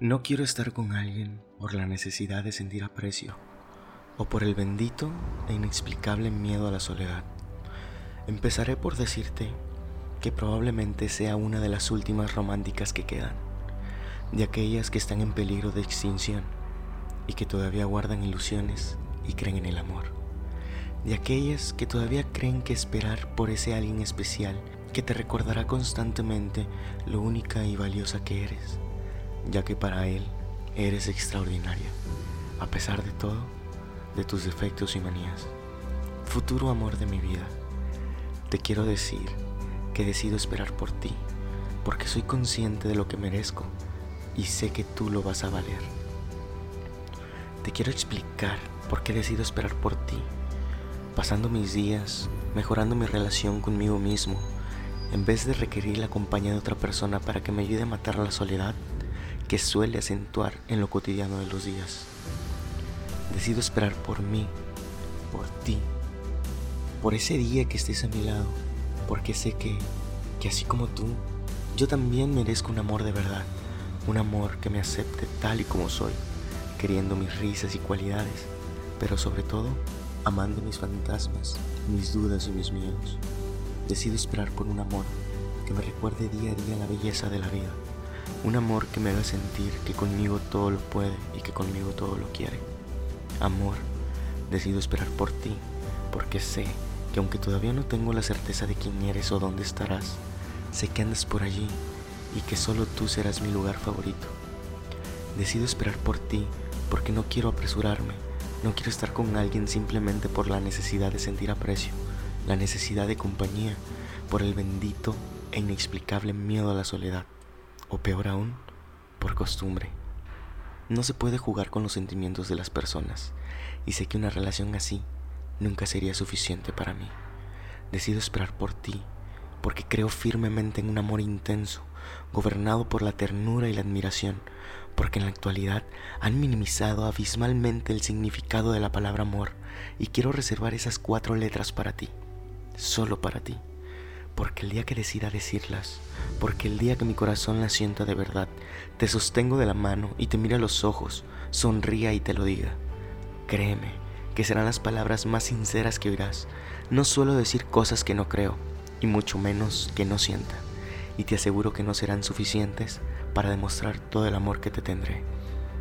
No quiero estar con alguien por la necesidad de sentir aprecio o por el bendito e inexplicable miedo a la soledad. Empezaré por decirte que probablemente sea una de las últimas románticas que quedan, de aquellas que están en peligro de extinción y que todavía guardan ilusiones y creen en el amor, de aquellas que todavía creen que esperar por ese alguien especial que te recordará constantemente lo única y valiosa que eres ya que para Él eres extraordinaria, a pesar de todo, de tus defectos y manías. Futuro amor de mi vida, te quiero decir que decido esperar por ti, porque soy consciente de lo que merezco y sé que tú lo vas a valer. Te quiero explicar por qué decido esperar por ti, pasando mis días, mejorando mi relación conmigo mismo, en vez de requerir la compañía de otra persona para que me ayude a matar la soledad que suele acentuar en lo cotidiano de los días. Decido esperar por mí, por ti, por ese día que estés a mi lado, porque sé que, que así como tú, yo también merezco un amor de verdad, un amor que me acepte tal y como soy, queriendo mis risas y cualidades, pero sobre todo amando mis fantasmas, mis dudas y mis miedos. Decido esperar por un amor que me recuerde día a día la belleza de la vida un amor que me haga sentir que conmigo todo lo puede y que conmigo todo lo quiere. Amor, decido esperar por ti, porque sé que aunque todavía no tengo la certeza de quién eres o dónde estarás, sé que andas por allí y que solo tú serás mi lugar favorito. Decido esperar por ti porque no quiero apresurarme, no quiero estar con alguien simplemente por la necesidad de sentir aprecio, la necesidad de compañía, por el bendito e inexplicable miedo a la soledad o peor aún, por costumbre. No se puede jugar con los sentimientos de las personas y sé que una relación así nunca sería suficiente para mí. Decido esperar por ti porque creo firmemente en un amor intenso, gobernado por la ternura y la admiración, porque en la actualidad han minimizado abismalmente el significado de la palabra amor y quiero reservar esas cuatro letras para ti, solo para ti porque el día que decida decirlas, porque el día que mi corazón las sienta de verdad, te sostengo de la mano y te mire a los ojos, sonría y te lo diga. Créeme que serán las palabras más sinceras que oirás. No suelo decir cosas que no creo, y mucho menos que no sienta, y te aseguro que no serán suficientes para demostrar todo el amor que te tendré.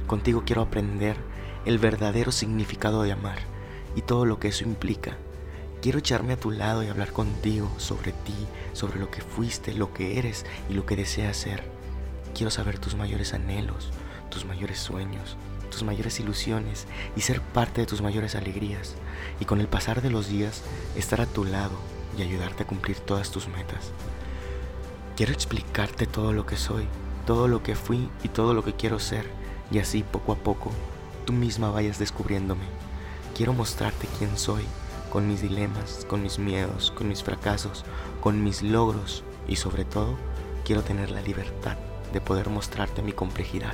Contigo quiero aprender el verdadero significado de amar y todo lo que eso implica Quiero echarme a tu lado y hablar contigo sobre ti, sobre lo que fuiste, lo que eres y lo que deseas ser. Quiero saber tus mayores anhelos, tus mayores sueños, tus mayores ilusiones y ser parte de tus mayores alegrías. Y con el pasar de los días, estar a tu lado y ayudarte a cumplir todas tus metas. Quiero explicarte todo lo que soy, todo lo que fui y todo lo que quiero ser. Y así poco a poco, tú misma vayas descubriéndome. Quiero mostrarte quién soy con mis dilemas, con mis miedos, con mis fracasos, con mis logros y sobre todo quiero tener la libertad de poder mostrarte mi complejidad.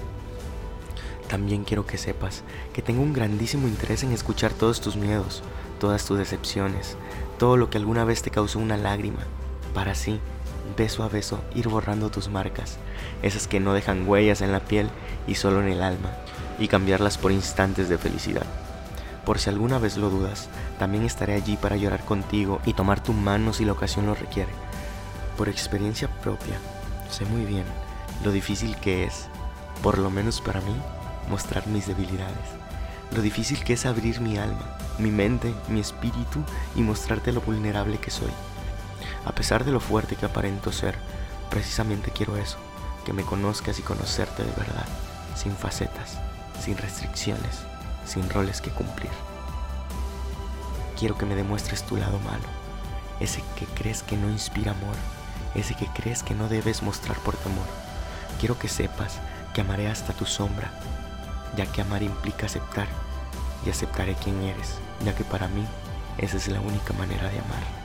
También quiero que sepas que tengo un grandísimo interés en escuchar todos tus miedos, todas tus decepciones, todo lo que alguna vez te causó una lágrima, para así, beso a beso, ir borrando tus marcas, esas que no dejan huellas en la piel y solo en el alma, y cambiarlas por instantes de felicidad. Por si alguna vez lo dudas, también estaré allí para llorar contigo y tomar tu mano si la ocasión lo requiere. Por experiencia propia, sé muy bien lo difícil que es, por lo menos para mí, mostrar mis debilidades. Lo difícil que es abrir mi alma, mi mente, mi espíritu y mostrarte lo vulnerable que soy. A pesar de lo fuerte que aparento ser, precisamente quiero eso, que me conozcas y conocerte de verdad, sin facetas, sin restricciones sin roles que cumplir. Quiero que me demuestres tu lado malo, ese que crees que no inspira amor, ese que crees que no debes mostrar por temor. Quiero que sepas que amaré hasta tu sombra, ya que amar implica aceptar, y aceptaré quien eres, ya que para mí esa es la única manera de amar.